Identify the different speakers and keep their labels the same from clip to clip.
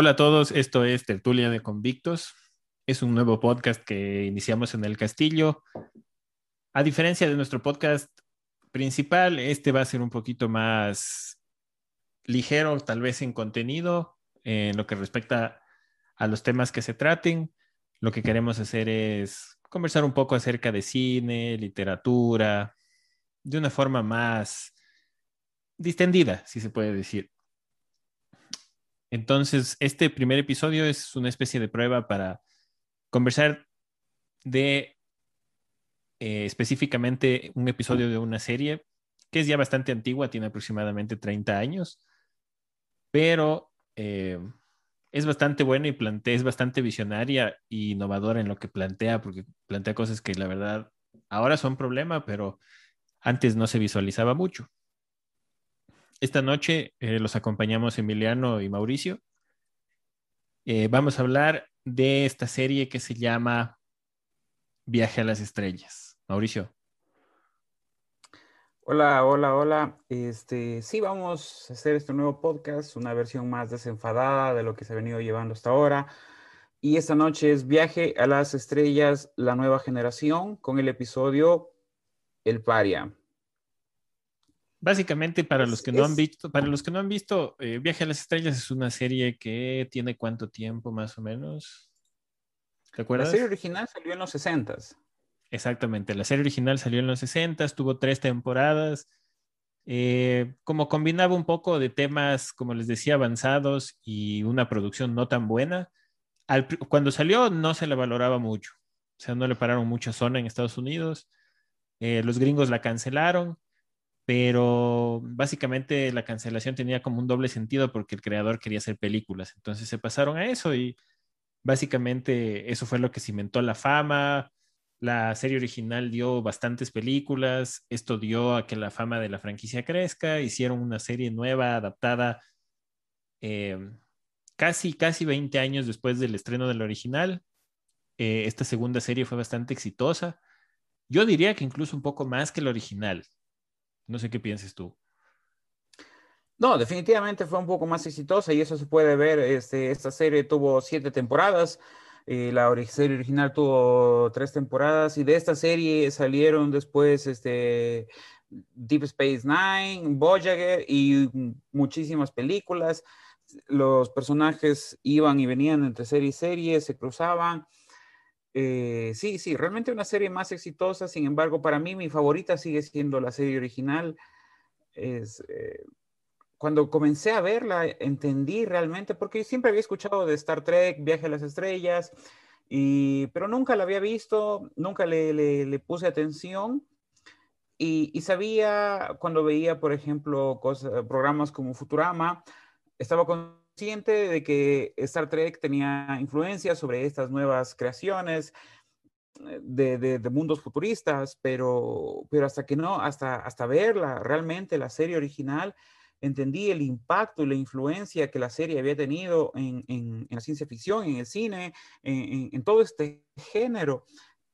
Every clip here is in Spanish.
Speaker 1: Hola a todos, esto es Tertulia de Convictos. Es un nuevo podcast que iniciamos en el Castillo. A diferencia de nuestro podcast principal, este va a ser un poquito más ligero, tal vez en contenido, en lo que respecta a los temas que se traten. Lo que queremos hacer es conversar un poco acerca de cine, literatura, de una forma más distendida, si se puede decir. Entonces, este primer episodio es una especie de prueba para conversar de eh, específicamente un episodio de una serie que es ya bastante antigua, tiene aproximadamente 30 años, pero eh, es bastante buena y plantea, es bastante visionaria e innovadora en lo que plantea, porque plantea cosas que la verdad ahora son problema, pero antes no se visualizaba mucho. Esta noche eh, los acompañamos Emiliano y Mauricio. Eh, vamos a hablar de esta serie que se llama Viaje a las Estrellas. Mauricio.
Speaker 2: Hola, hola, hola. Este, sí, vamos a hacer este nuevo podcast, una versión más desenfadada de lo que se ha venido llevando hasta ahora. Y esta noche es Viaje a las Estrellas, la nueva generación, con el episodio El Paria.
Speaker 1: Básicamente, para los que no han visto, para los que no han visto, eh, Viaje a las Estrellas es una serie que tiene cuánto tiempo más o menos.
Speaker 2: ¿Te acuerdas? La serie original salió en los 60
Speaker 1: Exactamente, la serie original salió en los 60, tuvo tres temporadas, eh, como combinaba un poco de temas, como les decía, avanzados y una producción no tan buena. cuando salió no se le valoraba mucho, o sea, no le pararon mucha zona en Estados Unidos, eh, los gringos la cancelaron, pero básicamente la cancelación tenía como un doble sentido porque el creador quería hacer películas, entonces se pasaron a eso y básicamente eso fue lo que cimentó la fama la serie original dio bastantes películas, esto dio a que la fama de la franquicia crezca, hicieron una serie nueva, adaptada eh, casi, casi 20 años después del estreno del original. Eh, esta segunda serie fue bastante exitosa. Yo diría que incluso un poco más que el original. No sé qué pienses tú.
Speaker 2: No, definitivamente fue un poco más exitosa y eso se puede ver. Este, esta serie tuvo siete temporadas. Eh, la serie original tuvo tres temporadas y de esta serie salieron después este, Deep Space Nine, Voyager y muchísimas películas. Los personajes iban y venían entre serie y serie, se cruzaban. Eh, sí, sí, realmente una serie más exitosa. Sin embargo, para mí mi favorita sigue siendo la serie original. Es, eh, cuando comencé a verla, entendí realmente, porque siempre había escuchado de Star Trek, Viaje a las Estrellas, y, pero nunca la había visto, nunca le, puse atención. Y, sabía cuando veía, por ejemplo, programas como Futurama, estaba consciente de que Star Trek tenía influencia sobre estas nuevas creaciones eh, de, de, de, mundos futuristas, pero, pero hasta que no, hasta, hasta verla realmente, la serie original, entendí el impacto y la influencia que la serie había tenido en, la ciencia ficción, en el cine, en, todo este género,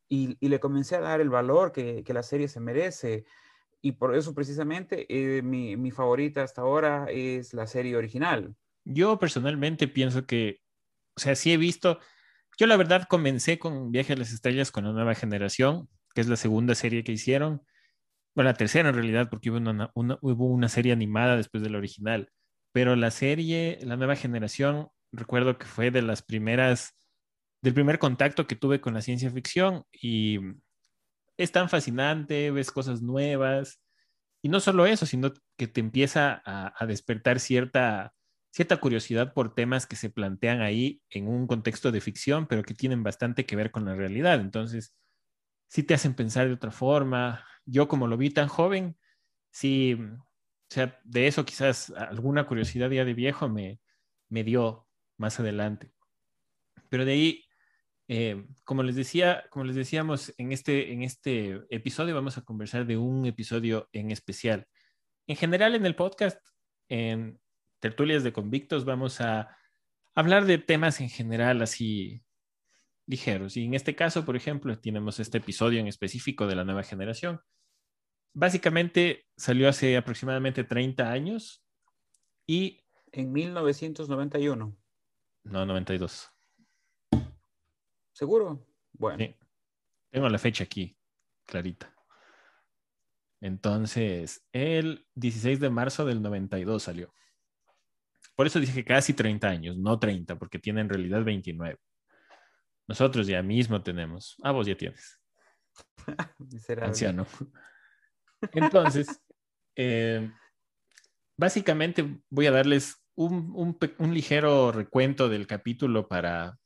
Speaker 2: y, le comencé a dar el valor que, la serie se merece. Y por eso precisamente eh, mi, mi favorita hasta ahora es la serie original.
Speaker 1: Yo personalmente pienso que, o sea, sí he visto, yo la verdad comencé con Viaje a las Estrellas con la nueva generación, que es la segunda serie que hicieron. Bueno, la tercera en realidad, porque hubo una, hubo una serie animada después de la original, pero la serie, la nueva generación, recuerdo que fue de las primeras, del primer contacto que tuve con la ciencia ficción y es tan fascinante, ves cosas nuevas. Y no solo eso, sino que te empieza a, a despertar cierta, cierta curiosidad por temas que se plantean ahí en un contexto de ficción, pero que tienen bastante que ver con la realidad. Entonces, sí te hacen pensar de otra forma, yo como lo vi tan joven, sí, o sea, de eso quizás alguna curiosidad ya de viejo me, me dio más adelante. Pero de ahí, eh, como les decía, como les decíamos en este, en este episodio, vamos a conversar de un episodio en especial. En general, en el podcast, en tertulias de convictos, vamos a hablar de temas en general así ligeros. Y en este caso, por ejemplo, tenemos este episodio en específico de la nueva generación. Básicamente salió hace aproximadamente 30 años y...
Speaker 2: En 1991.
Speaker 1: No, 92.
Speaker 2: ¿Seguro? Bueno.
Speaker 1: Sí. Tengo la fecha aquí, clarita. Entonces, el 16 de marzo del 92 salió. Por eso dije casi 30 años, no 30, porque tiene en realidad 29. Nosotros ya mismo tenemos. Ah, vos ya tienes. Anciano. Entonces, eh, básicamente voy a darles un, ligero recuento del capítulo para,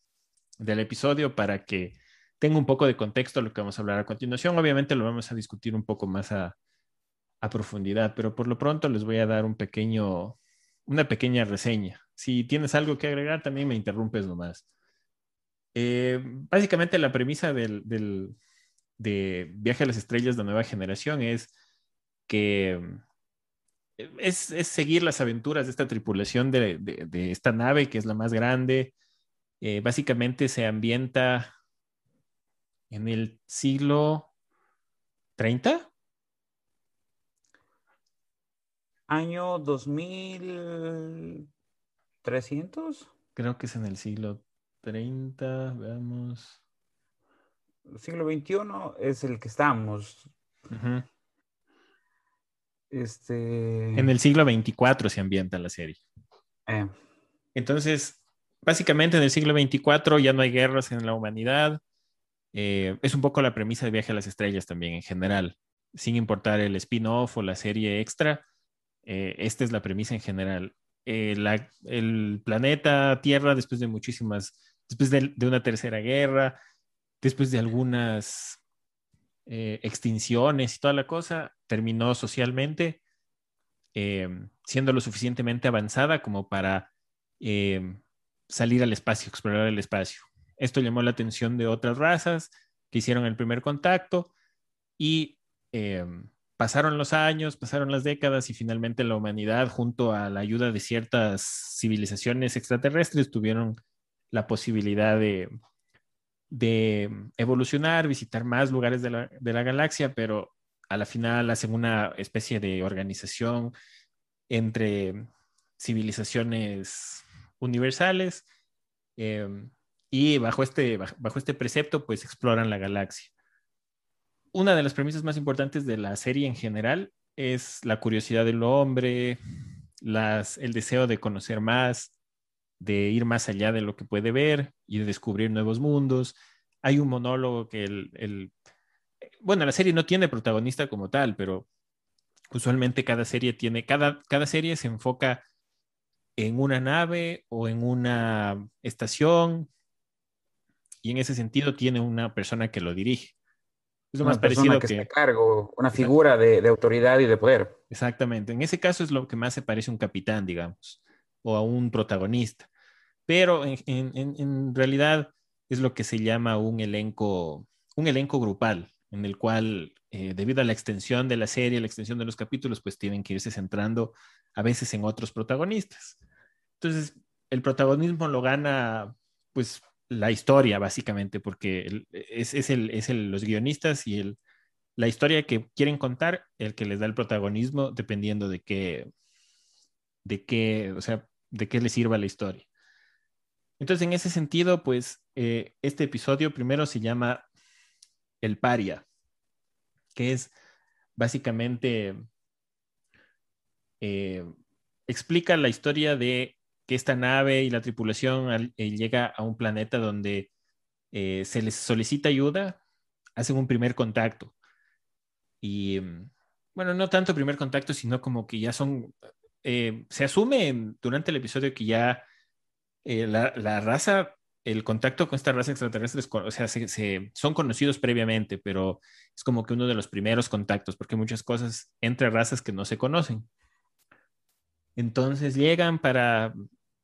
Speaker 1: del episodio para que tenga un poco de contexto lo que vamos a hablar a continuación. Obviamente lo vamos a discutir un poco más a, profundidad, pero por lo pronto les voy a dar un pequeño, una pequeña reseña. Si tienes algo que agregar, también me interrumpes nomás. Eh, básicamente la premisa del, de Viaje a las Estrellas de Nueva Generación es que es, seguir las aventuras de esta tripulación de, esta nave, que es la más grande. Eh, básicamente se ambienta en el siglo 30.
Speaker 2: Año 2300.
Speaker 1: Creo que es en el siglo 30, veamos.
Speaker 2: El siglo XXI es el que estamos. Este...
Speaker 1: En el siglo 24 se ambienta la serie. Eh. Entonces, básicamente en el siglo 24 ya no hay guerras en la humanidad. Eh, es un poco la premisa de Viaje a las Estrellas también en general, sin importar el spin-off o la serie extra. Eh, esta es la premisa en general. el planeta Tierra, después de muchísimas después de, una tercera guerra, después de algunas eh, extinciones y toda la cosa, terminó socialmente siendo lo suficientemente avanzada como para salir al espacio, explorar el espacio. Esto llamó la atención de otras razas que hicieron el primer contacto y pasaron los años, pasaron las décadas y finalmente la humanidad, junto a la ayuda de ciertas civilizaciones extraterrestres, tuvieron la posibilidad de, evolucionar, visitar más lugares de la, galaxia, pero a la final hacen una especie de organización entre civilizaciones universales em, y bajo este, bajo este precepto pues exploran la galaxia. Una de las premisas más importantes de la serie en general es la curiosidad del hombre, el deseo de conocer más, de ir más allá de lo que puede ver y de descubrir nuevos mundos. Hay un monólogo que el, bueno, la serie no tiene protagonista como tal, pero usualmente cada serie tiene, cada, cada serie se enfoca en una nave o en una estación y en ese sentido tiene una persona que lo dirige.
Speaker 2: Es lo más parecido que, que... cargo, una figura de, de, autoridad y de poder.
Speaker 1: Exactamente. En ese caso es lo que más se parece a un capitán, digamos o a un protagonista. Pero en, realidad es lo que se llama un elenco, un elenco grupal, en el cual, eh, debido a la extensión de la serie, la extensión de los capítulos, pues tienen que irse centrando a veces en otros protagonistas. Entonces, el protagonismo lo gana, pues, la historia, básicamente, porque es, es, el, es el, los guionistas y el, la historia que quieren contar, el que les da el protagonismo, dependiendo de qué, de qué, o sea, de qué le sirva la historia. Entonces, en ese sentido, pues, eh, este episodio primero se llama El Paria, que es básicamente, eh, explica la historia de que esta nave y la tripulación eh, llega a un planeta donde se les solicita ayuda, hacen un primer contacto. Y, mm, bueno, no tanto primer contacto, sino como que ya son eh, se asume durante el episodio que ya eh, la, raza, el contacto con esta raza extraterrestre, o sea, se, son conocidos previamente, pero es como que uno de los primeros contactos, porque hay muchas cosas entre razas que no se conocen. Entonces llegan para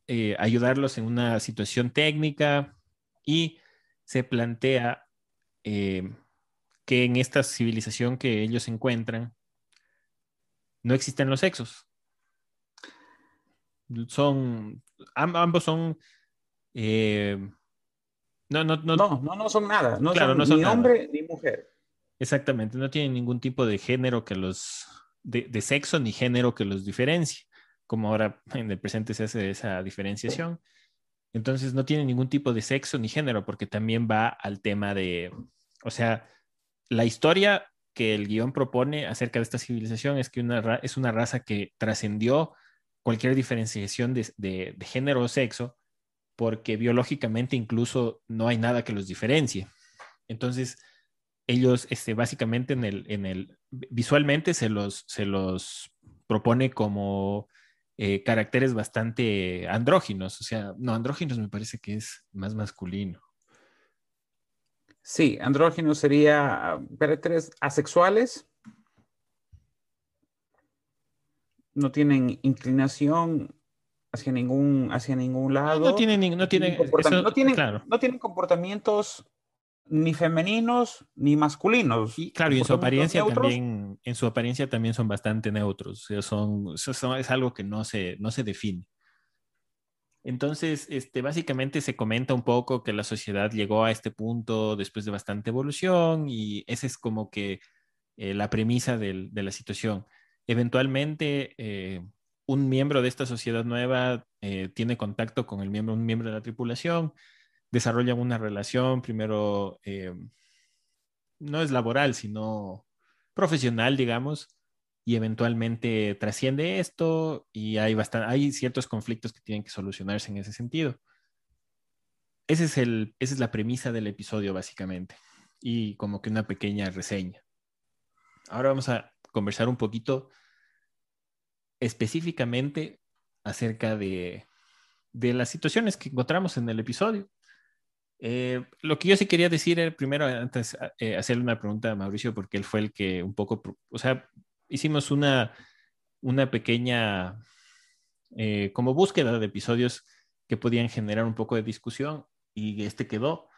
Speaker 1: eh, ayudarlos en una situación técnica y se plantea que en esta civilización que ellos encuentran no existen los sexos son, ambos son...
Speaker 2: Eh, no, no, no, no, no, son nada. No son, ni hombre ni mujer.
Speaker 1: Exactamente, no tienen ningún tipo de género que los, de, sexo ni género que los diferencie, como ahora en el presente se hace esa diferenciación. Entonces no tiene ningún tipo de sexo ni género, porque también va al tema de, o sea, la historia que el guion propone acerca de esta civilización es que una, es una raza que trascendió cualquier diferenciación de, de, de, género o sexo, porque biológicamente incluso no hay nada que los diferencie. Entonces, ellos este, básicamente en el, en el, visualmente se los, se los propone como eh, caracteres bastante andróginos, o sea, no, andróginos me parece que es más masculino.
Speaker 2: Sí, andróginos sería caracteres asexuales. No tienen inclinación hacia ningún, hacia ningún lado.
Speaker 1: No tienen, no tienen,
Speaker 2: no tienen, claro. no tienen comportamientos ni femeninos ni masculinos.
Speaker 1: Y claro, y en su apariencia también, en su apariencia también son bastante neutros. son, son, es algo que no se, no se define. Entonces, este, básicamente se comenta un poco que la sociedad llegó a este punto después de bastante evolución y esa es como que eh, la premisa del, de la situación. Eventualmente, eh, un miembro de esta sociedad nueva eh, tiene contacto con el miembro, un miembro de la tripulación, desarrollan una relación, primero, eh, no es laboral, sino profesional, digamos, y eventualmente trasciende esto y hay, bastante, hay ciertos conflictos que tienen que solucionarse en ese sentido. Ese es el, esa es la premisa del episodio, básicamente, y como que una pequeña reseña. Ahora vamos a conversar un poquito específicamente acerca de, de las situaciones que encontramos en el episodio. Eh, lo que yo sí quería decir era primero, antes, eh, hacerle una pregunta a Mauricio, porque él fue el que un poco, o sea, hicimos una, una pequeña, eh, como búsqueda de episodios que podían generar un poco de discusión y este quedó.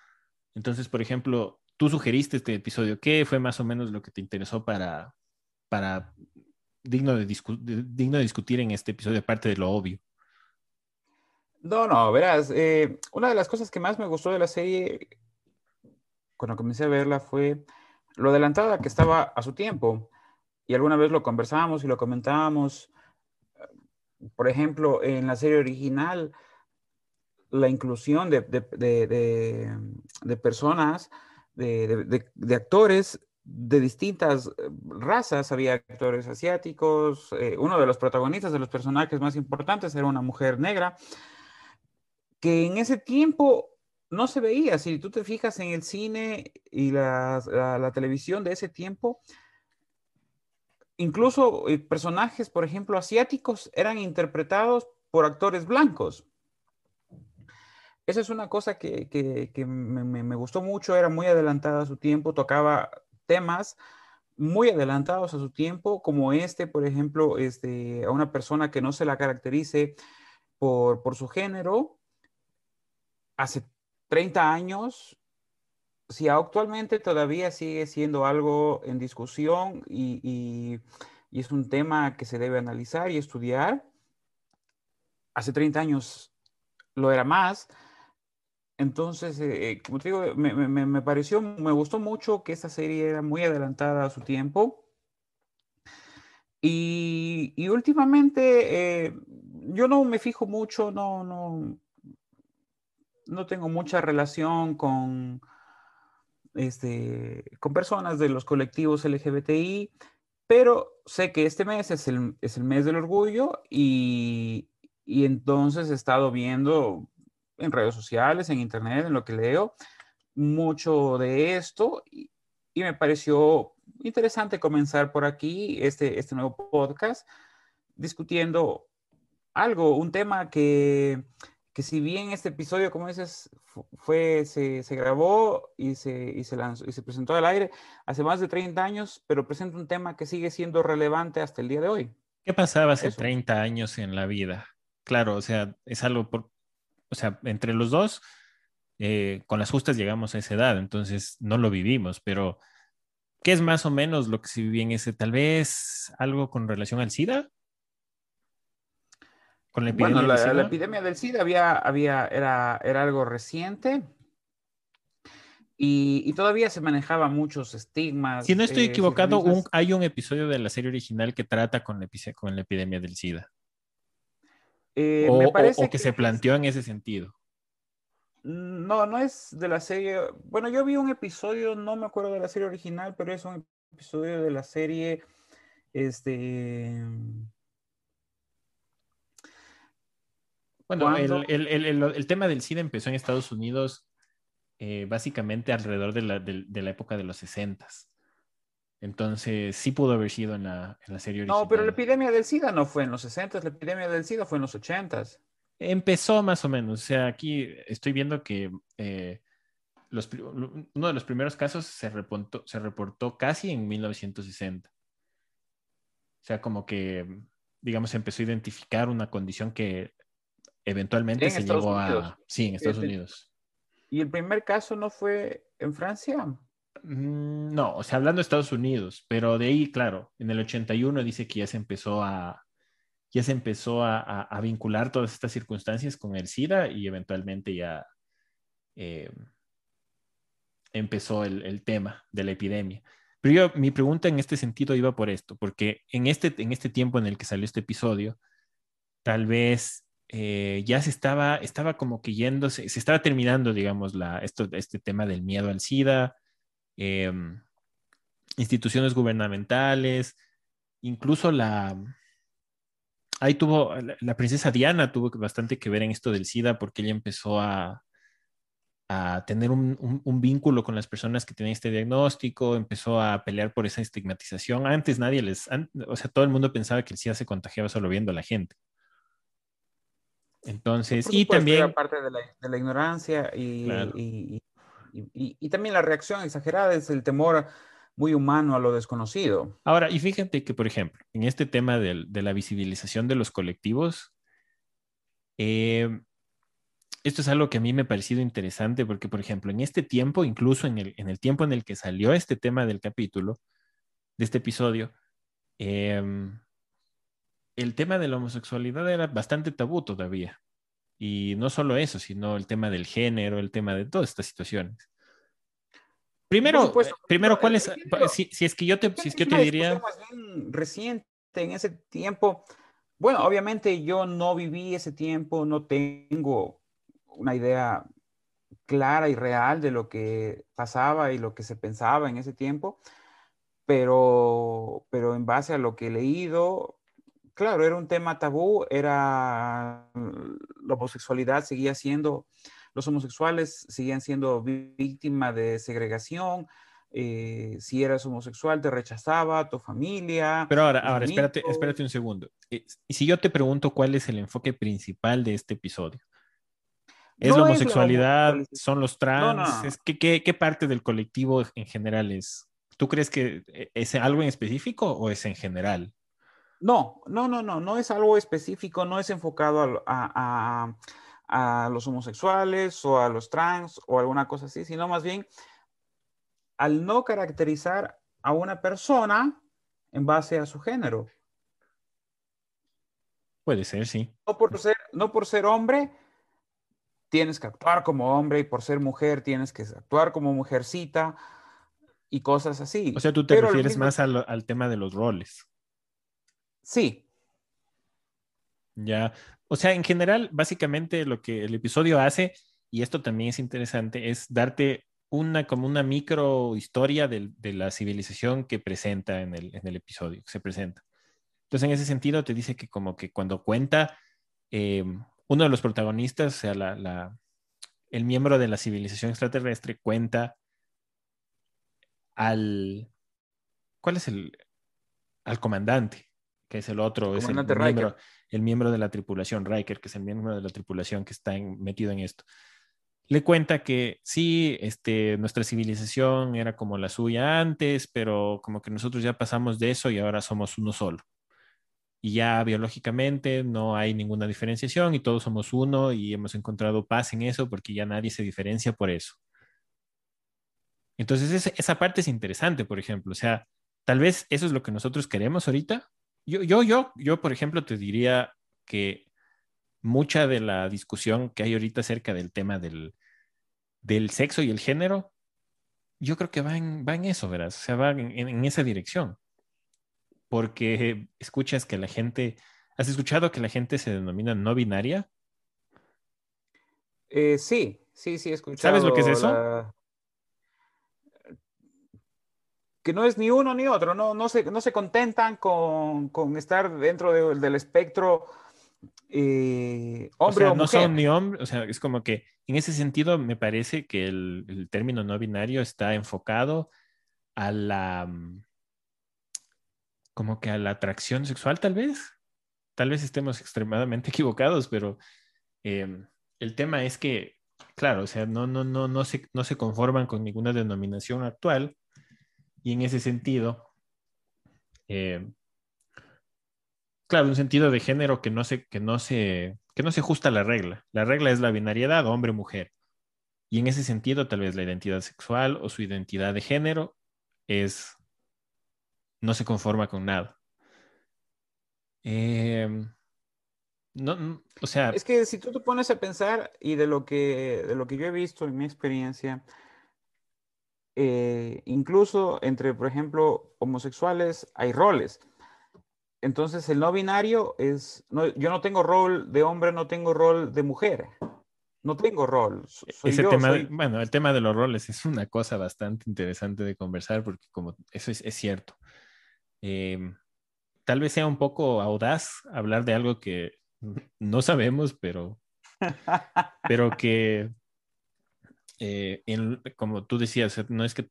Speaker 1: Entonces, por ejemplo, tú sugeriste este episodio. ¿Qué fue más o menos lo que te interesó para, para digno, de, digno de discutir en este episodio, aparte de lo obvio?
Speaker 2: No, no, verás, eh, una de las cosas que más me gustó de la serie cuando comencé a verla fue lo adelantada que estaba a su tiempo. Y alguna vez lo conversábamos y lo comentábamos. Por ejemplo, en la serie original, la inclusión de, personas, de, actores de distintas razas. Había actores asiáticos. Eh, uno de los protagonistas de los personajes más importantes era una mujer negra que en ese tiempo no se veía. Si tú te fijas en el cine y la, televisión de ese tiempo, incluso eh, personajes, por ejemplo, asiáticos, eran interpretados por actores blancos. Esa es una cosa que, me, gustó mucho, era muy adelantada a su tiempo, tocaba temas muy adelantados a su tiempo, como este, por ejemplo, este, a una persona que no se la caracterice por, por su género, hace 30 años, si actualmente todavía sigue siendo algo en discusión y, es un tema que se debe analizar y estudiar, hace 30 años lo era más. Entonces, eh, eh, como te digo, me, pareció, me gustó mucho que esta serie era muy adelantada a su tiempo. Y, últimamente, eh, yo no me fijo mucho, no, no, no tengo mucha relación con, este, con personas de los colectivos LGBTI, pero sé que este mes es el, mes del orgullo y, entonces he estado viendo en redes sociales, en internet, en lo que leo, mucho de esto y, me pareció interesante comenzar por aquí este, este nuevo podcast discutiendo algo, un tema que que si bien este episodio, como dices, fue, se, grabó y se, y se, lanzó, y se presentó al aire hace más de 30 años, pero presenta un tema que sigue siendo relevante hasta el día de hoy.
Speaker 1: ¿Qué pasaba hace 30 años en la vida? Claro, o sea, es algo por, o sea, entre los dos, eh, con las justas llegamos a esa edad, entonces no lo vivimos, pero ¿qué es más o menos lo que se vivía en ese? Tal vez algo con relación al SIDA
Speaker 2: la epidemia bueno, la, epidemia del SIDA había, había, era, era algo reciente y, todavía se manejaba muchos estigmas.
Speaker 1: Si no estoy eh, equivocado, hay un episodio de la serie original que trata con la, con la epidemia del SIDA. Eh, o, me parece que, se planteó en ese sentido.
Speaker 2: No, no es de la serie. Bueno, yo vi un episodio, no me acuerdo de la serie original, pero es un episodio de la serie. Este.
Speaker 1: Bueno, el, tema del SIDA empezó en Estados Unidos eh, básicamente alrededor de la, época de los 60 Entonces, sí pudo haber sido en la, serie original.
Speaker 2: No, pero la epidemia del SIDA no fue en los 60 la epidemia del SIDA fue en los 80
Speaker 1: Empezó más o menos. O sea, aquí estoy viendo que eh, uno de los primeros casos se reportó, se reportó casi en 1960. O sea, como que, digamos, empezó a identificar una condición que eventualmente se llegó a... Sí, en Estados Unidos.
Speaker 2: ¿Y el primer caso no fue en Francia?
Speaker 1: Mm, no, o sea, hablando de Estados Unidos, pero de ahí, claro, en el 81 dice que ya se empezó a, ya se empezó a, vincular todas estas circunstancias con el SIDA y eventualmente ya eh, empezó el, tema de la epidemia. Pero yo, mi pregunta en este sentido iba por esto, porque en este, en este tiempo en el que salió este episodio, tal vez eh, ya se estaba, estaba como que yéndose, se estaba terminando, digamos, la, esto, este tema del miedo al SIDA, em, instituciones gubernamentales, incluso la, ahí tuvo, la, princesa Diana tuvo bastante que ver en esto del SIDA porque ella empezó a, a tener un, vínculo con las personas que tenían este diagnóstico, empezó a pelear por esa estigmatización. Antes nadie les, o sea, todo el mundo pensaba que el SIDA se contagiaba solo viendo a la gente. Entonces, y también...
Speaker 2: Parte de la, de la ignorancia y, y, y, y, también la reacción exagerada es el temor muy humano a lo desconocido.
Speaker 1: Ahora, y fíjate que, por ejemplo, en este tema de, de la visibilización de los colectivos, eh, esto es algo que a mí me ha parecido interesante porque, por ejemplo, en este tiempo, incluso en el, en el tiempo en el que salió este tema del capítulo, de este episodio, em, el tema de la homosexualidad era bastante tabú todavía. Y no solo eso, sino el tema del género, el tema de todas estas situaciones. Primero, primero ¿cuál es? Si, es que yo te, si es que yo te diría...
Speaker 2: Más reciente, en ese tiempo, bueno, obviamente yo no viví ese tiempo, no tengo una idea clara y real de lo que pasaba y lo que se pensaba en ese tiempo, pero, pero en base a lo que he leído, claro, era un tema tabú, era la homosexualidad seguía siendo los homosexuales seguían siendo víctimas de segregación. Eh, si eras homosexual, te rechazaba tu familia.
Speaker 1: Pero ahora, ahora espérate, espérate un segundo. Eh, y si yo te pregunto cuál es el enfoque principal de este episodio, ¿es la homosexualidad? ¿Son los trans? ¿qué, qué, parte del colectivo en general es? ¿Tú crees que eh, es algo en específico o es en general?
Speaker 2: No, no, no, no, no es algo específico, no es enfocado a a los homosexuales o a los trans o alguna cosa así, sino más bien al no caracterizar a una persona en base a su género.
Speaker 1: Puede ser, sí.
Speaker 2: No por ser, no por ser hombre tienes que actuar como hombre y por ser mujer tienes que actuar como mujercita y cosas así.
Speaker 1: O sea, tú te refieres más al, al, tema de los roles.
Speaker 2: Sí.
Speaker 1: Ya, o sea, en general, básicamente lo que el episodio hace, y esto también es interesante, es darte una como una micro historia de, la civilización que presenta en el, episodio, que se presenta. Entonces, en ese sentido, te dice que como que cuando cuenta eh, uno de los protagonistas, o sea, la, el miembro de la civilización extraterrestre cuenta al... ¿Cuál es el? Al comandante, que es el otro, es el miembro, el miembro de la tripulación, Riker, que es el miembro de la tripulación que está metido en esto, le cuenta que sí, este, nuestra civilización era como la suya antes, pero como que nosotros ya pasamos de eso y ahora somos uno solo. Y ya biológicamente no hay ninguna diferenciación y todos somos uno y hemos encontrado paz en eso porque ya nadie se diferencia por eso. Entonces esa parte es interesante, por ejemplo. O sea, tal vez eso es lo que nosotros queremos ahorita, yo, yo, yo, yo, por ejemplo, te diría que mucha de la discusión que hay ahorita acerca del tema del, del sexo y el género, yo creo que va en, va en eso, verás, o sea, va en, esa dirección. Porque escuchas que la gente, ¿has escuchado que la gente se denomina no binaria?
Speaker 2: Eh, sí, sí, sí, he escuchado.
Speaker 1: ¿Sabes lo que es eso?
Speaker 2: Que no es ni uno ni otro, no, no, se, no se contentan con, estar dentro del espectro eh, hombre o, sea, no son
Speaker 1: ni hombre, o sea, es como que en ese sentido me parece que el, el término no binario está enfocado a la, mm, como que a la atracción sexual tal vez. Tal vez estemos extremadamente equivocados, pero em, el tema es que, claro, o sea, no, no, no, no, se, no se conforman con ninguna denominación actual y en ese sentido, em, claro, un sentido de género que no se, que no se, que no se ajusta a la regla. La regla es la binariedad hombre-mujer. Y en ese sentido, tal vez la identidad sexual o su identidad de género es no se conforma con nada. Em, no, o sea.
Speaker 2: Es que si tú te pones a pensar, y de lo que, de lo que yo he visto en mi experiencia, eh, incluso entre, por ejemplo, homosexuales hay roles. Entonces, el no binario es, no, yo no tengo rol de hombre, no tengo rol de mujer. No tengo rol.
Speaker 1: Ese tema, bueno, el tema de los roles es una cosa bastante interesante de conversar porque como eso es, es cierto. Em, tal vez sea un poco audaz hablar de algo que no sabemos, pero, pero que, eh, como tú decías, no es que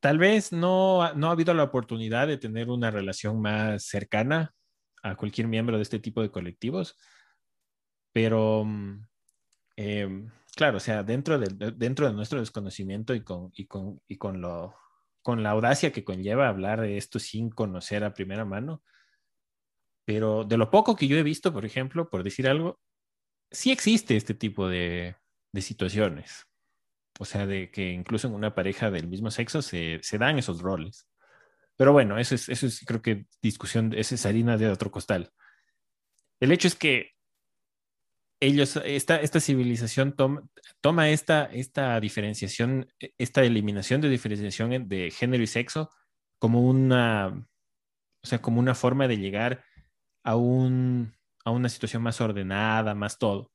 Speaker 1: tal vez no, no ha habido la oportunidad de tener una relación más cercana a cualquier miembro de este tipo de colectivos, pero mm, em, claro, o sea, dentro de, dentro de nuestro desconocimiento y con, y con, y con lo con la audacia que conlleva hablar de esto sin conocer a primera mano. Pero de lo poco que yo he visto, por ejemplo, por decir algo, sí existe este tipo de, situaciones. O sea, de que incluso en una pareja del mismo sexo se, dan esos roles. Pero bueno, eso es, eso es, creo que discusión, esa es harina de otro costal. El hecho es que ellos, esta, esta civilización toma, esta, esta diferenciación, esta eliminación de diferenciación de género y sexo como una, o sea, como una forma de llegar a, un, a una situación más ordenada, más todo.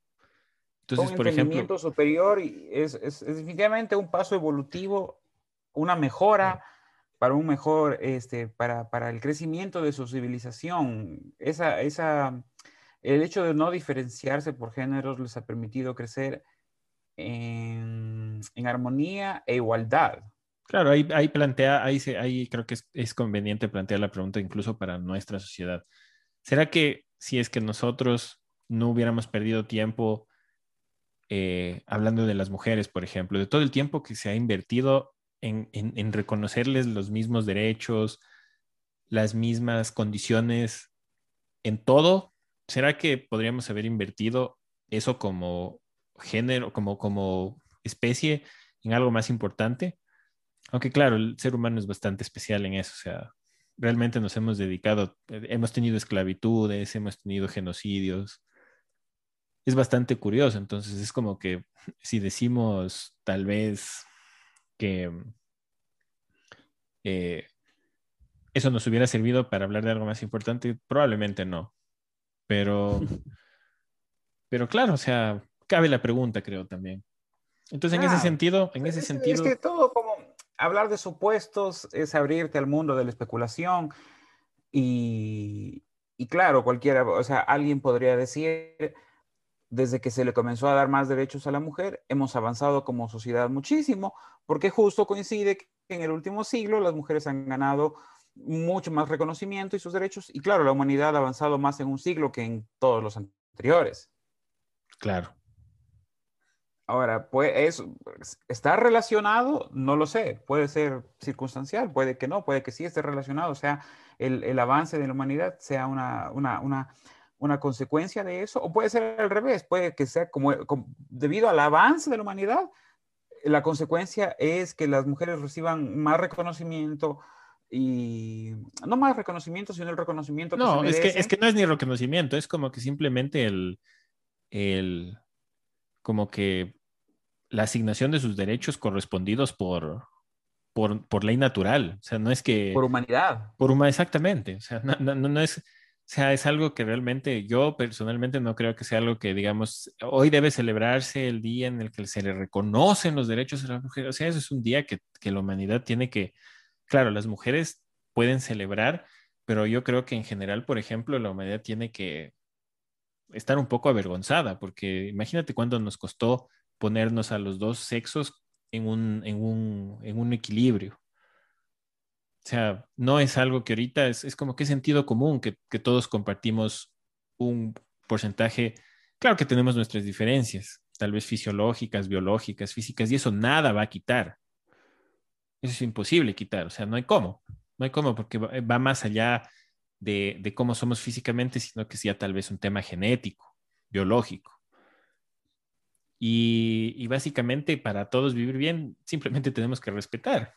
Speaker 2: Entonces, un por ejemplo... superior es, es, es, definitivamente un paso evolutivo, una mejora para un mejor, este, para, para el crecimiento de su civilización. Esa, esa, el hecho de no diferenciarse por géneros les ha permitido crecer en, armonía e igualdad.
Speaker 1: Claro, ahí, ahí plantea, ahí, ahí creo que es, conveniente plantear la pregunta incluso para nuestra sociedad. ¿Será que si es que nosotros no hubiéramos perdido tiempo eh, hablando de las mujeres, por ejemplo, de todo el tiempo que se ha invertido en, en reconocerles los mismos derechos, las mismas condiciones en todo, ¿será que podríamos haber invertido eso como género, como, como especie en algo más importante? Aunque claro, el ser humano es bastante especial en eso, o sea, realmente nos hemos dedicado, eh, hemos tenido esclavitudes, hemos tenido genocidios. Es bastante curioso, entonces es como que si decimos tal vez que eh, eso nos hubiera servido para hablar de algo más importante, probablemente no. Pero, pero claro, o sea, cabe la pregunta, creo también. Entonces, en ese sentido, en ese sentido.
Speaker 2: Es que todo como hablar de supuestos es abrirte al mundo de la especulación y, y claro, cualquiera, o sea, alguien podría decir, desde que se le comenzó a dar más derechos a la mujer, hemos avanzado como sociedad muchísimo, porque justo coincide que en el último siglo las mujeres han ganado mucho más reconocimiento y sus derechos. Y claro, la humanidad ha avanzado más en un siglo que en todos los anteriores.
Speaker 1: Claro.
Speaker 2: Ahora, pues, ¿está relacionado? No lo sé. Puede ser circunstancial, puede que no, puede que sí esté relacionado. O sea, el, avance de la humanidad sea una, una, consecuencia de eso, o puede ser al revés, puede que sea como, debido al avance de la humanidad, la consecuencia es que las mujeres reciban más reconocimiento, y no más reconocimiento, sino el reconocimiento
Speaker 1: que no, es que, es que no es ni reconocimiento, es como que simplemente el, el, como que la asignación de sus derechos correspondidos por, por, por ley natural, o sea, no es que...
Speaker 2: Por humanidad.
Speaker 1: Por humanidad, exactamente, o sea, no, no, no, es, sea, es algo que realmente yo personalmente no creo que sea algo que, digamos, hoy debe celebrarse el día en el que se le reconocen los derechos de la mujer. O sea, eso es un día que, que la humanidad tiene que, claro, las mujeres pueden celebrar, pero yo creo que en general, por ejemplo, la humanidad tiene que estar un poco avergonzada, porque imagínate cuánto nos costó ponernos a los dos sexos en un, en un, en un equilibrio. O sea, no es algo que ahorita es, es como que es sentido común, que, que, todos compartimos un porcentaje. Claro que tenemos nuestras diferencias, tal vez fisiológicas, biológicas, físicas, y eso nada va a quitar. Eso es imposible quitar, o sea, no hay cómo, no hay cómo, porque va, va más allá de, de, cómo somos físicamente, sino que sea tal vez un tema genético, biológico. Y, y, básicamente para todos vivir bien, simplemente tenemos que respetar.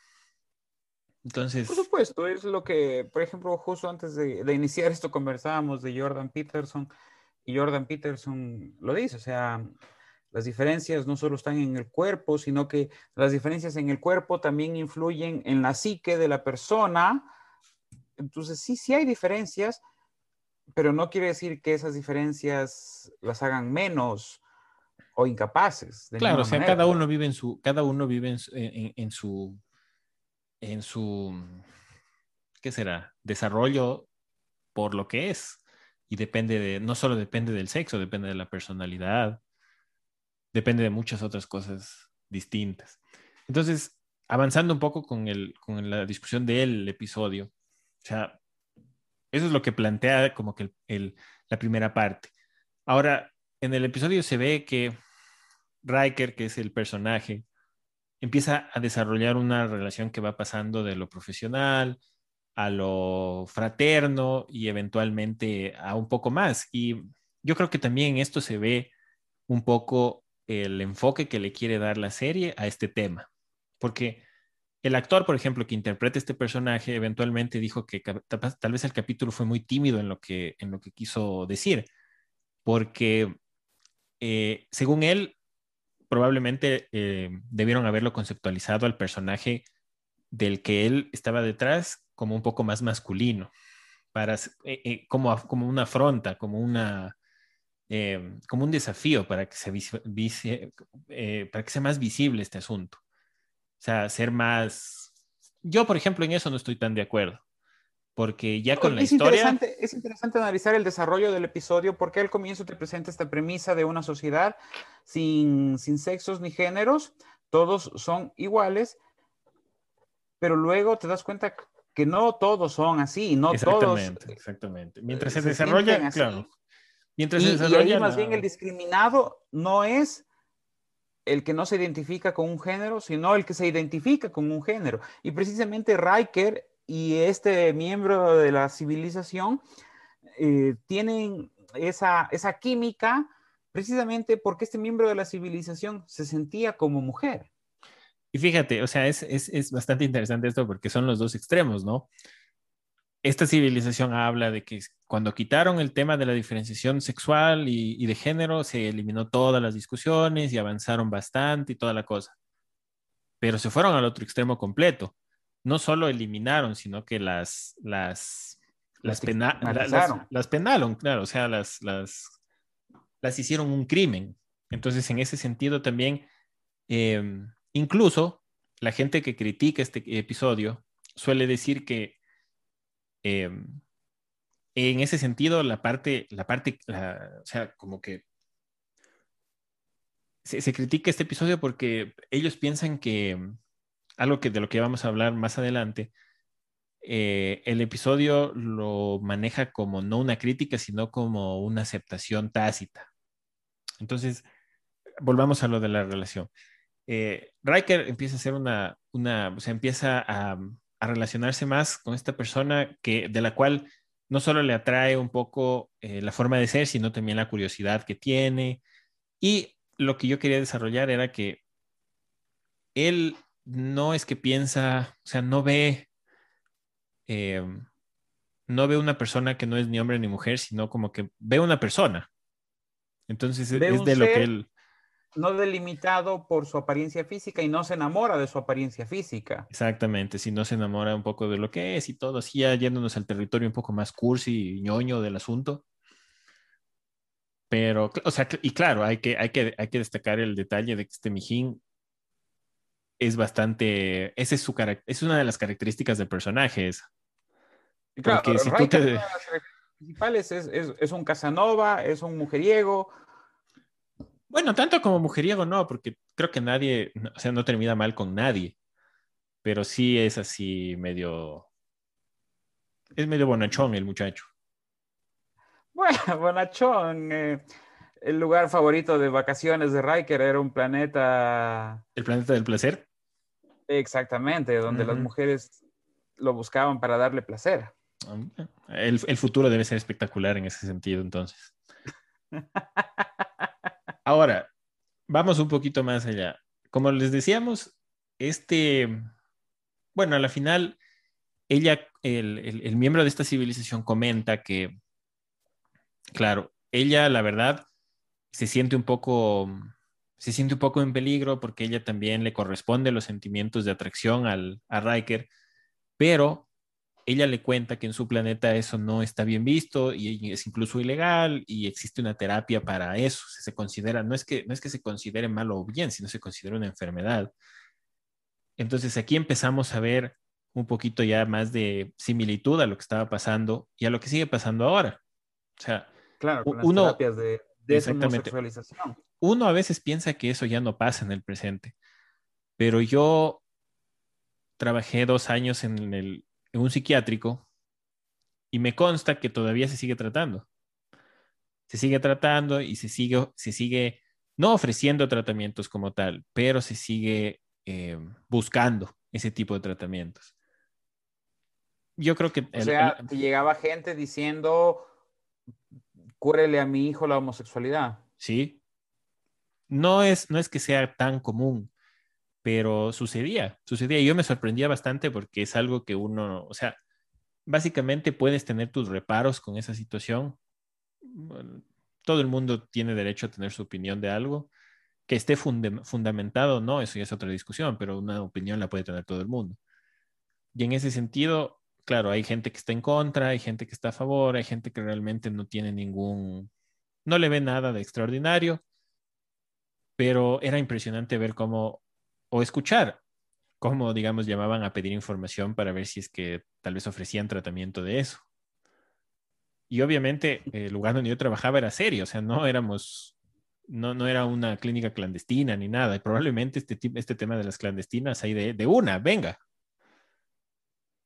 Speaker 1: Entonces...
Speaker 2: Por supuesto, es lo que, por ejemplo, justo antes de, de iniciar esto conversábamos de Jordan Peterson y Jordan Peterson lo dice, o sea, las diferencias no solo están en el cuerpo, sino que las diferencias en el cuerpo también influyen en la psique de la persona. Entonces, sí, sí hay diferencias, pero no quiere decir que esas diferencias las hagan menos o incapaces.
Speaker 1: claro, o sea, manera. cada uno vive en su, cada uno vive en, en, en, su, en su, ¿qué será? Desarrollo por lo que es. Y depende de, no solo depende del sexo, depende de la personalidad, depende de muchas otras cosas distintas. Entonces, avanzando un poco con, el, con la discusión del episodio, o sea, eso es lo que plantea como que el, el, la primera parte. Ahora, en el episodio se ve que Riker, que es el personaje, empieza a desarrollar una relación que va pasando de lo profesional a lo fraterno y eventualmente a un poco más. Y yo creo que también esto se ve un poco el enfoque que le quiere dar la serie a este tema. Porque el actor, por ejemplo, que interpreta este personaje, eventualmente dijo que tal vez el capítulo fue muy tímido en lo que, en lo que quiso decir, porque eh, según él, probablemente eh, debieron haberlo conceptualizado al personaje del que él estaba detrás como un poco más masculino, para, eh, eh, como, como una afronta, como, una, como un desafío para que, se para que sea más visible este asunto. O sea, ser más... Yo, por ejemplo, en eso no estoy tan de acuerdo porque ya con la
Speaker 2: es
Speaker 1: historia...
Speaker 2: Interesante, es interesante analizar el desarrollo del episodio porque al comienzo te presenta esta premisa de una sociedad sin, sin sexos ni géneros, todos son iguales, pero luego te das cuenta que no todos son así, no
Speaker 1: exactamente,
Speaker 2: todos...
Speaker 1: Exactamente, mientras se, se desarrolla, claro.
Speaker 2: Mientras y, se desarrolla... Y ahí más la... bien el discriminado no es el que no se identifica con un género, sino el que se identifica con un género. Y precisamente Riker y este miembro de la civilización eh, tienen esa, esa química precisamente porque este miembro de la civilización se sentía como mujer.
Speaker 1: Y fíjate, o sea, es, es, es, bastante interesante esto porque son los dos extremos, ¿no? Esta civilización habla de que cuando quitaron el tema de la diferenciación sexual y, y de género, se eliminó todas las discusiones y avanzaron bastante y toda la cosa. Pero se fueron al otro extremo completo no solo eliminaron, sino que las, las, las, pena, la, las, las, penalon, claro, o sea, las, las, las hicieron un crimen. Entonces, en ese sentido también, eh, incluso la gente que critica este episodio suele decir que eh, en ese sentido, la parte, la parte, la, o sea, como que se, se, critica este episodio porque ellos piensan que algo que de lo que vamos a hablar más adelante, eh, el episodio lo maneja como no una crítica, sino como una aceptación tácita. Entonces, volvamos a lo de la relación. Eh, Riker empieza a ser una, una o sea, empieza a, a, relacionarse más con esta persona que, de la cual no solo le atrae un poco eh, la forma de ser, sino también la curiosidad que tiene. Y lo que yo quería desarrollar era que él no es que piensa, o sea, no ve, eh, no ve una persona que no es ni hombre ni mujer, sino como que ve una persona. Entonces es de lo que él...
Speaker 2: no delimitado por su apariencia física y no se enamora de su apariencia física.
Speaker 1: Exactamente, si no se enamora un poco de lo que es y todo, así ya yéndonos al territorio un poco más cursi y ñoño del asunto. Pero, o sea, y claro, hay que, hay que, hay que destacar el detalle de que este Mijín es bastante, esa es su es una de las características del personaje.
Speaker 2: Claro, Porque si tú te... principales es, es, es un Casanova, es un mujeriego,
Speaker 1: bueno, tanto como mujeriego no, porque creo que nadie, o sea, no termina mal con nadie, pero sí es así medio, es medio bonachón el muchacho.
Speaker 2: Bueno, bonachón, eh, el lugar favorito de vacaciones de Riker era un planeta...
Speaker 1: ¿El planeta del placer?
Speaker 2: Exactamente, donde las mujeres lo buscaban para darle placer.
Speaker 1: El, el futuro debe ser espectacular en ese sentido, entonces. Ahora, vamos un poquito más allá. Como les decíamos, este, bueno, a la final, ella, el, miembro de esta civilización comenta que, claro, ella, la verdad, se siente un poco, se siente un poco en peligro porque ella también le corresponde los sentimientos de atracción al, a Riker, pero ella le cuenta que en su planeta eso no está bien visto y es incluso ilegal y existe una terapia para eso. Se considera, no es que, no es que se considere malo o bien, sino se considera una enfermedad. Entonces aquí empezamos a ver un poquito ya más de similitud a lo que estaba pasando y a lo que sigue pasando ahora. O sea,
Speaker 2: claro, uno, terapias de,
Speaker 1: Uno a veces piensa que eso ya no pasa en el presente, pero yo trabajé dos años en el, en un psiquiátrico y me consta que todavía se sigue tratando. Se sigue tratando y se sigue, se sigue no ofreciendo tratamientos como tal, pero se sigue eh, buscando ese tipo de tratamientos. Yo creo que...
Speaker 2: o sea, llegaba gente diciendo, cúrele a mi hijo la homosexualidad.
Speaker 1: Sí. No es, no es que sea tan común, pero sucedía, sucedía. Y yo me sorprendía bastante porque es algo que uno, o sea, básicamente puedes tener tus reparos con esa situación. todo el mundo tiene derecho a tener su opinión de algo. Que esté fundamentado, no, eso ya es otra discusión, pero una opinión la puede tener todo el mundo. Y en ese sentido, claro, hay gente que está en contra, hay gente que está a favor, hay gente que realmente no tiene ningún, no le ve nada de extraordinario, pero era impresionante ver cómo o escuchar cómo, digamos, llamaban a pedir información para ver si es que tal vez ofrecían tratamiento de eso. Y obviamente el lugar donde yo trabajaba era serio, o sea, no éramos, no, no era una clínica clandestina ni nada. Y probablemente este, este tema de las clandestinas hay de, de una, venga.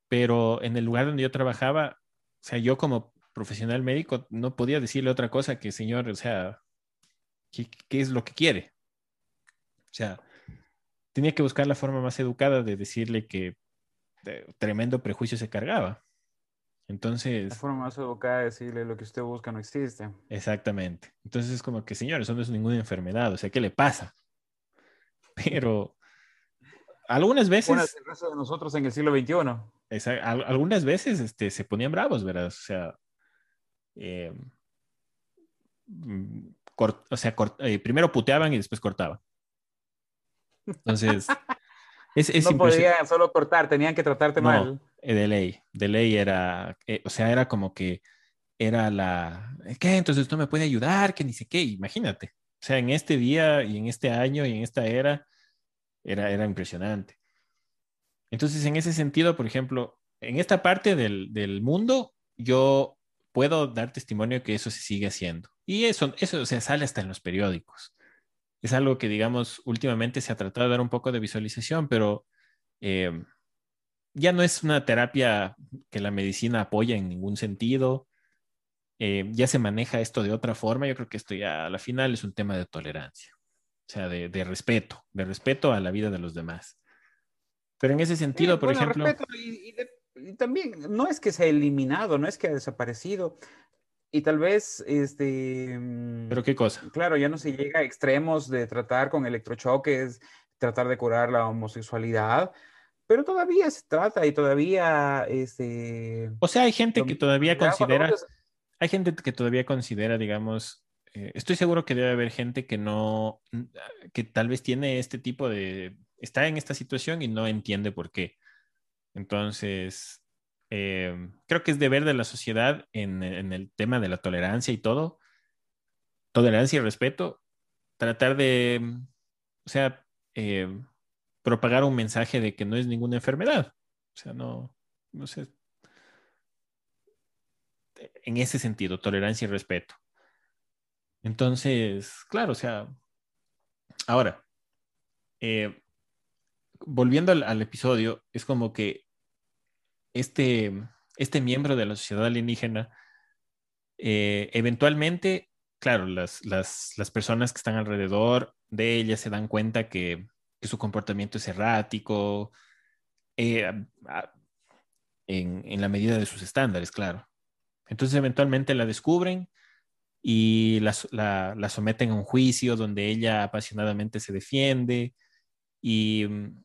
Speaker 1: Pero en el lugar donde yo trabajaba, o sea, yo como profesional médico no podía decirle otra cosa que, señor, o sea, ¿qué, qué es lo que quiere? O sea, tenía que buscar la forma más educada de decirle que tremendo prejuicio se cargaba. Entonces...
Speaker 2: La forma más educada de decirle lo que usted busca no existe.
Speaker 1: Exactamente. Entonces es como que, señor, eso no es ninguna enfermedad, o sea, ¿qué le pasa? Pero algunas veces... Bueno,
Speaker 2: el resto de nosotros en el siglo XXI.
Speaker 1: algunas veces este, se ponían bravos, ¿verdad? O sea, eh, mm, o sea eh, primero puteaban y después cortaban. Entonces, es,
Speaker 2: no podían solo cortar, tenían que tratarte mal.
Speaker 1: Eh, de ley, de ley era, eh, o sea, era como que era la, ¿qué? Entonces tú me puede ayudar, que ni sé qué, imagínate. O sea, en este día y en este año y en esta era, era, era impresionante. Entonces, en ese sentido, por ejemplo, en esta parte del, del mundo, yo puedo dar testimonio que eso se sigue haciendo. Y eso, eso o sea, sale hasta en los periódicos es algo que, digamos, últimamente se ha tratado de dar un poco de visualización, pero eh, ya no es una terapia que la medicina apoya en ningún sentido. Eh, ya se maneja esto de otra forma. Yo creo que esto ya a la final es un tema de tolerancia, o sea, de, respeto, de respeto a la vida de los demás. Pero en ese sentido, por ejemplo...
Speaker 2: y también no es que se ha eliminado, no es que ha desaparecido, y tal vez, este...
Speaker 1: Mm, ¿Pero qué cosa?
Speaker 2: Claro, ya no se llega a extremos de tratar con electrochoques, tratar de curar la homosexualidad, pero todavía se trata y todavía, este...
Speaker 1: O sea, hay gente que todavía considera, hay gente que todavía considera, digamos, eh, estoy seguro que debe haber gente que no, que tal vez tiene este tipo de, está en esta situación y no entiende por qué. Entonces, eh, creo que es deber de la sociedad en, el tema de la tolerancia y todo, tolerancia y respeto, tratar de, o sea, eh, propagar un mensaje de que no es ninguna enfermedad. O sea, no, no sé. En ese sentido, tolerancia y respeto. Entonces, claro, o sea, ahora, eh, volviendo al, episodio, es como que este, este miembro de la sociedad alienígena, eh, eventualmente, claro, las, personas que están alrededor de ella se dan cuenta que, su comportamiento es errático, eh, en, en, la medida de sus estándares, claro. Entonces, eventualmente la descubren y la, la, someten a un juicio donde ella apasionadamente se defiende y mm,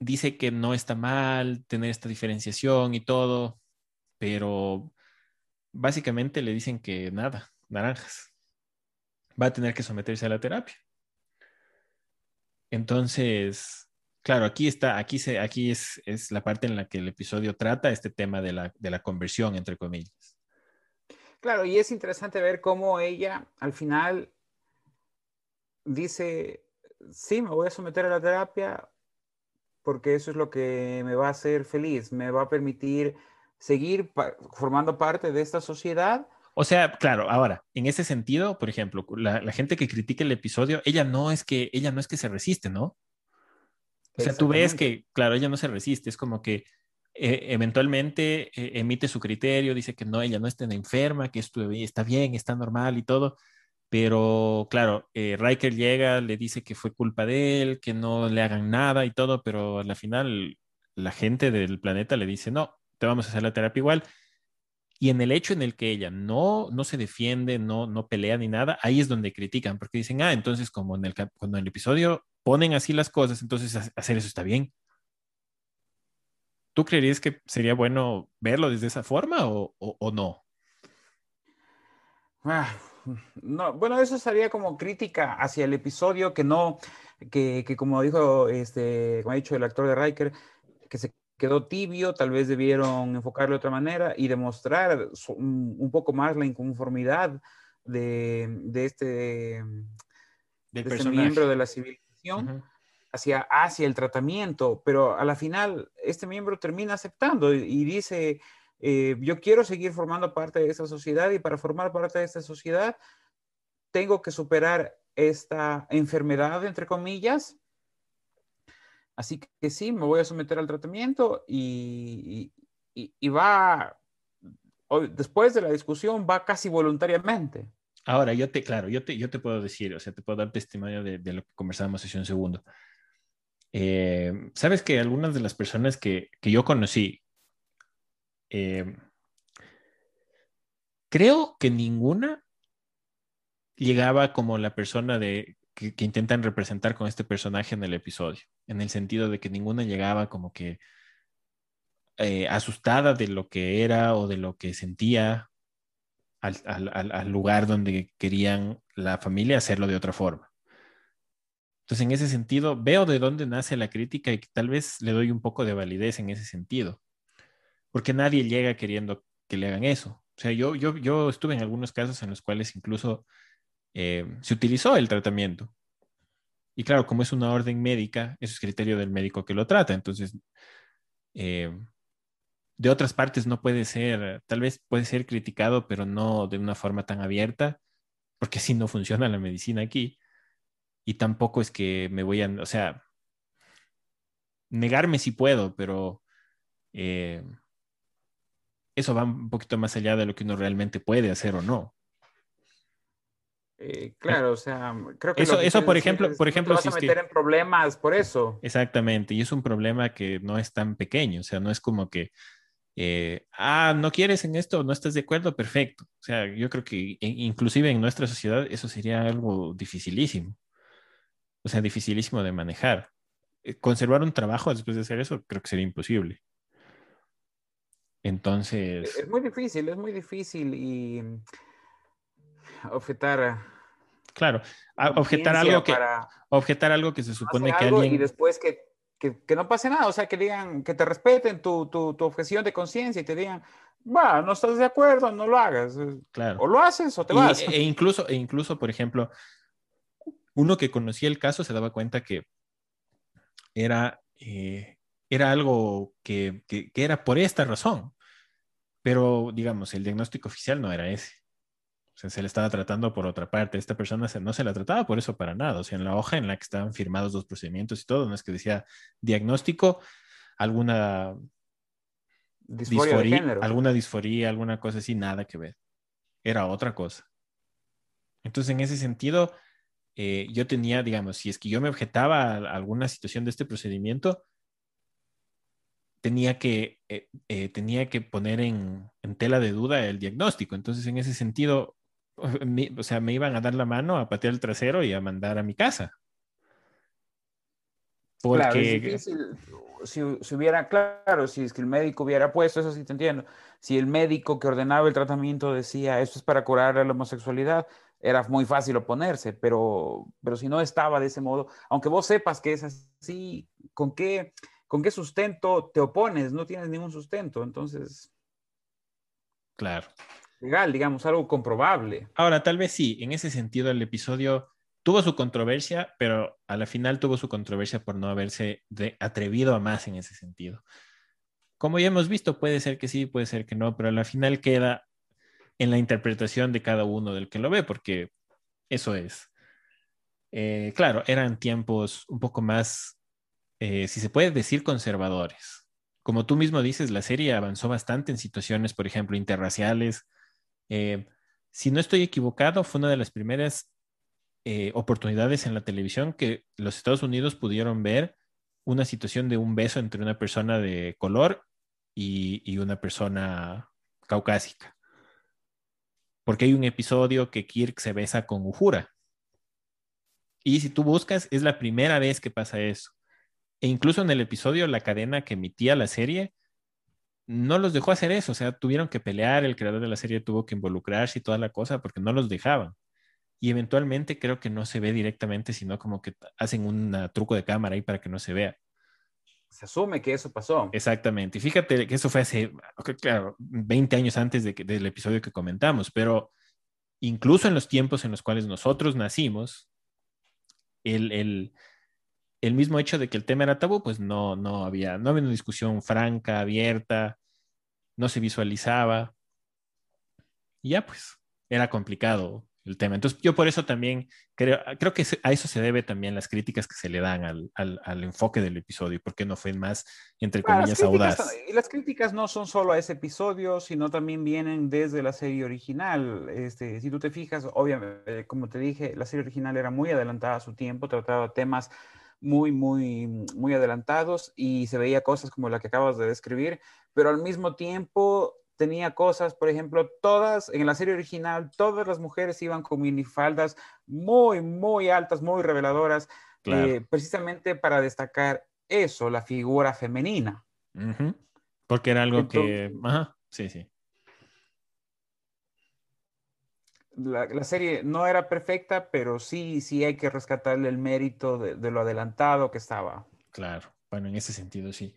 Speaker 1: dice que no está mal tener esta diferenciación y todo, pero básicamente le dicen que nada, naranjas. Va a tener que someterse a la terapia. Entonces, claro, aquí está, aquí, se, aquí es, es la parte en la que el episodio trata este tema de la, de la conversión, entre comillas.
Speaker 2: Claro, y es interesante ver cómo ella al final dice, sí, me voy a someter a la terapia porque eso es lo que me va a hacer feliz, me va a permitir seguir formando parte de esta sociedad.
Speaker 1: O sea, claro, ahora, en ese sentido, por ejemplo, la, gente que critica el episodio, ella no es que, ella no es que se resiste, ¿no? O sea, tú ves que, claro, ella no se resiste, es como que eh, eventualmente eh, emite su criterio, dice que no, ella no está enferma, que esto está bien, está normal y todo, pero claro, eh, Riker llega, le dice que fue culpa de él, que no le hagan nada y todo, pero al final la gente del planeta le dice, no, te vamos a hacer la terapia igual. Y en el hecho en el que ella no, no se defiende, no, no pelea ni nada, ahí es donde critican, porque dicen, ah, entonces como en el, cuando en el episodio ponen así las cosas, entonces hacer eso está bien. ¿Tú creerías que sería bueno verlo desde esa forma o, no?
Speaker 2: Ah, no, bueno, eso sería como crítica hacia el episodio que no, que, como dijo, este, como ha dicho el actor de Riker, que se quedó tibio, tal vez debieron enfocarlo de otra manera y demostrar un, poco más la inconformidad de, este, de este miembro de la civilización hacia, hacia el tratamiento, pero a la final este miembro termina aceptando y, dice, eh, yo quiero seguir formando parte de esta sociedad y para formar parte de esta sociedad tengo que superar esta enfermedad, entre comillas. Así que sí, me voy a someter al tratamiento y, y, va, después de la discusión, va casi voluntariamente.
Speaker 1: Ahora, yo te, claro, yo te, yo te puedo decir, o sea, te puedo dar testimonio de, de lo que conversábamos hace un segundo. Eh, Sabes que algunas de las personas que, yo conocí, eh, creo que ninguna llegaba como la persona de, que, intentan representar con este personaje en el episodio, en el sentido de que ninguna llegaba como que eh, asustada de lo que era o de lo que sentía al lugar donde querían la familia hacerlo de otra forma. Entonces, en ese sentido, veo de dónde nace la crítica y tal vez le doy un poco de validez en ese sentido, porque nadie llega queriendo que le hagan eso. O sea, yo, yo, yo estuve en algunos casos en los cuales incluso eh, se utilizó el tratamiento. Y claro, como es una orden médica, eso es criterio del médico que lo trata. Entonces, eh, de otras partes no puede ser, tal vez puede ser criticado, pero no de una forma tan abierta, porque así no funciona la medicina aquí y tampoco es que me voy a, o sea, negarme si puedo, pero eh, eso va un poquito más allá de lo que uno realmente puede hacer o no.
Speaker 2: Eh, claro, o sea, creo
Speaker 1: que eso, eso por ejemplo, por ejemplo,
Speaker 2: vas a meter en problemas por eso.
Speaker 1: Exactamente, y es un problema que no es tan pequeño, o sea, no es como que, eh, ah, no quieres en esto, no estás de acuerdo, perfecto. O sea, yo creo que inclusive en nuestra sociedad eso sería algo dificilísimo o sea, dificilísimo de manejar. Eh, conservar un trabajo después de hacer eso creo que sería imposible. Entonces...
Speaker 2: Es muy difícil, es muy difícil y objetar...
Speaker 1: Claro, objetar algo que... objetar algo que se supone que alguien...
Speaker 2: Y después que, que, que, no pase nada, o sea, que digan, que te respeten tu, tu, tu objeción de conciencia y te digan, va, no estás de acuerdo, no lo hagas.
Speaker 1: Claro.
Speaker 2: O lo haces o te vas.
Speaker 1: E incluso, e incluso, por ejemplo, uno que conocía el caso se daba cuenta que era, eh, era algo que, que, que, era por esta razón, pero digamos, el diagnóstico oficial no era ese. O sea, se le estaba tratando por otra parte. Esta persona se, no se la trataba por eso para nada. O sea, en la hoja en la que estaban firmados los procedimientos y todo, no es que decía diagnóstico, alguna disforia, disforia alguna disforía, alguna cosa así, nada que ver. Era otra cosa. Entonces, en ese sentido, eh, yo tenía, digamos, si es que yo me objetaba a alguna situación de este procedimiento, tenía que, eh, eh, tenía que poner en, en, tela de duda el diagnóstico. Entonces, en ese sentido, o sea, me iban a dar la mano, a patear el trasero y a mandar a mi casa.
Speaker 2: Porque... Si, si, hubiera, claro, si es que el médico hubiera puesto, eso sí te entiendo, si el médico que ordenaba el tratamiento decía, esto es para curar la homosexualidad, era muy fácil oponerse, pero, pero si no estaba de ese modo, aunque vos sepas que es así, ¿con qué, ¿con qué sustento te opones? No tienes ningún sustento, entonces...
Speaker 1: Claro
Speaker 2: legal, digamos, algo comprobable.
Speaker 1: Ahora, tal vez sí, en ese sentido el episodio tuvo su controversia, pero a la final tuvo su controversia por no haberse atrevido a más en ese sentido. Como ya hemos visto, puede ser que sí, puede ser que no, pero a la final queda en la interpretación de cada uno del que lo ve, porque eso es. Eh, claro, eran tiempos un poco más, eh, si se puede decir, conservadores. Como tú mismo dices, la serie avanzó bastante en situaciones, por ejemplo, interraciales, eh, si no estoy equivocado, fue una de las primeras eh, oportunidades en la televisión que los Estados Unidos pudieron ver una situación de un beso entre una persona de color y, una persona caucásica. Porque hay un episodio que Kirk se besa con Uhura. Y si tú buscas, es la primera vez que pasa eso. E incluso en el episodio, la cadena que emitía la serie no los dejó hacer eso, o sea, tuvieron que pelear, el creador de la serie tuvo que involucrarse y toda la cosa porque no los dejaban. Y eventualmente creo que no se ve directamente, sino como que hacen un truco de cámara ahí para que no se vea.
Speaker 2: Se asume que eso pasó.
Speaker 1: Exactamente. Y fíjate que eso fue hace, claro, 20 años antes de del episodio que comentamos, pero incluso en los tiempos en los cuales nosotros nacimos, el, el, el mismo hecho de que el tema era tabú, pues no, no, había, no había una discusión franca, abierta, no se visualizaba. Y ya pues era complicado el tema. Entonces yo por eso también creo, creo que a eso se debe también las críticas que se le dan al, al, al enfoque del episodio, porque no fue más, entre comillas, audaz.
Speaker 2: Y las críticas no son solo a ese episodio, sino también vienen desde la serie original. Este, si tú te fijas, obviamente, como te dije, la serie original era muy adelantada a su tiempo, trataba temas muy, muy, muy adelantados y se veía cosas como la que acabas de describir, pero al mismo tiempo tenía cosas, por ejemplo, todas, en la serie original, todas las mujeres iban con minifaldas muy, muy altas, muy reveladoras, eh, precisamente para destacar eso, la figura femenina.
Speaker 1: Porque era algo que... Ajá, sí, sí.
Speaker 2: La, serie no era perfecta, pero sí, sí hay que rescatarle el mérito de, lo adelantado que estaba.
Speaker 1: Claro, bueno, en ese sentido sí.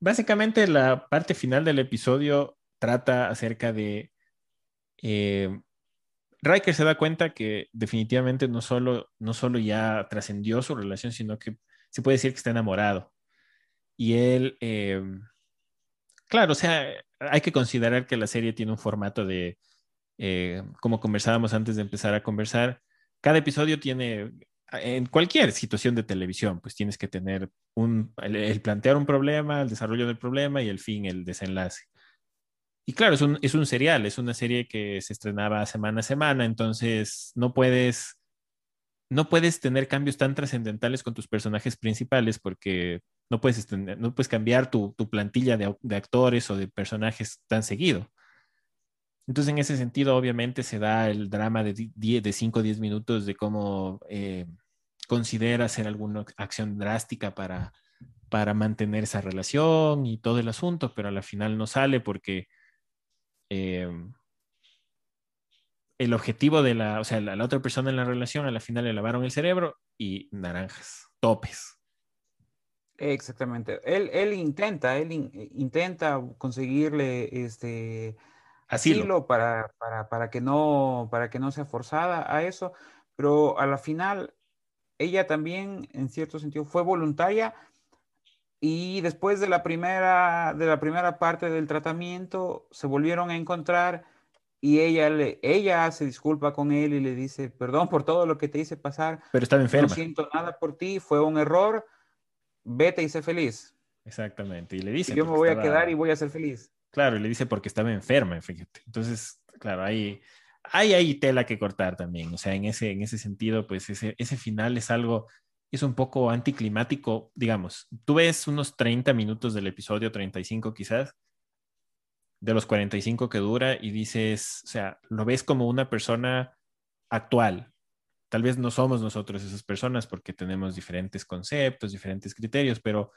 Speaker 1: Básicamente la parte final del episodio trata acerca de... Eh, Riker se da cuenta que definitivamente no solo, no solo ya trascendió su relación, sino que se puede decir que está enamorado. Y él, eh, claro, o sea, hay que considerar que la serie tiene un formato de eh, como conversábamos antes de empezar a conversar, cada episodio tiene, en cualquier situación de televisión, pues tienes que tener un, el, plantear un problema, el desarrollo del problema y el fin, el desenlace. Y claro, es un, es un serial, es una serie que se estrenaba semana a semana, entonces no puedes, no puedes tener cambios tan trascendentales con tus personajes principales porque no puedes, no puedes cambiar tu, tu plantilla de, de, actores o de personajes tan seguido. Entonces, en ese sentido, obviamente se da el drama de, de 5 o 10 minutos de cómo eh, considera hacer alguna acción drástica para, para mantener esa relación y todo el asunto, pero a la final no sale porque eh, el objetivo de la, o sea, la, otra persona en la relación, a la final le lavaron el cerebro y naranjas, topes.
Speaker 2: Exactamente. Él, él intenta, él intenta conseguirle este asilo, para, para, para, que no, para que no sea forzada a eso, pero a la final ella también, en cierto sentido, fue voluntaria y después de la primera, de la primera parte del tratamiento se volvieron a encontrar y ella, le, ella se disculpa con él y le dice, perdón por todo lo que te hice pasar.
Speaker 1: Pero estaba enferma.
Speaker 2: No siento nada por ti, fue un error, vete y sé feliz.
Speaker 1: Exactamente, y le dice.
Speaker 2: yo me voy a quedar y voy a ser feliz.
Speaker 1: Claro, y le dice porque estaba enferma, fíjate. Entonces, claro, hay, hay ahí tela que cortar también. O sea, en ese, en ese sentido, pues ese, ese final es algo, es un poco anticlimático, digamos. Tú ves unos 30 minutos del episodio, 35 quizás, de los 45 que dura y dices, o sea, lo ves como una persona actual. Tal vez no somos nosotros esas personas porque tenemos diferentes conceptos, diferentes criterios, pero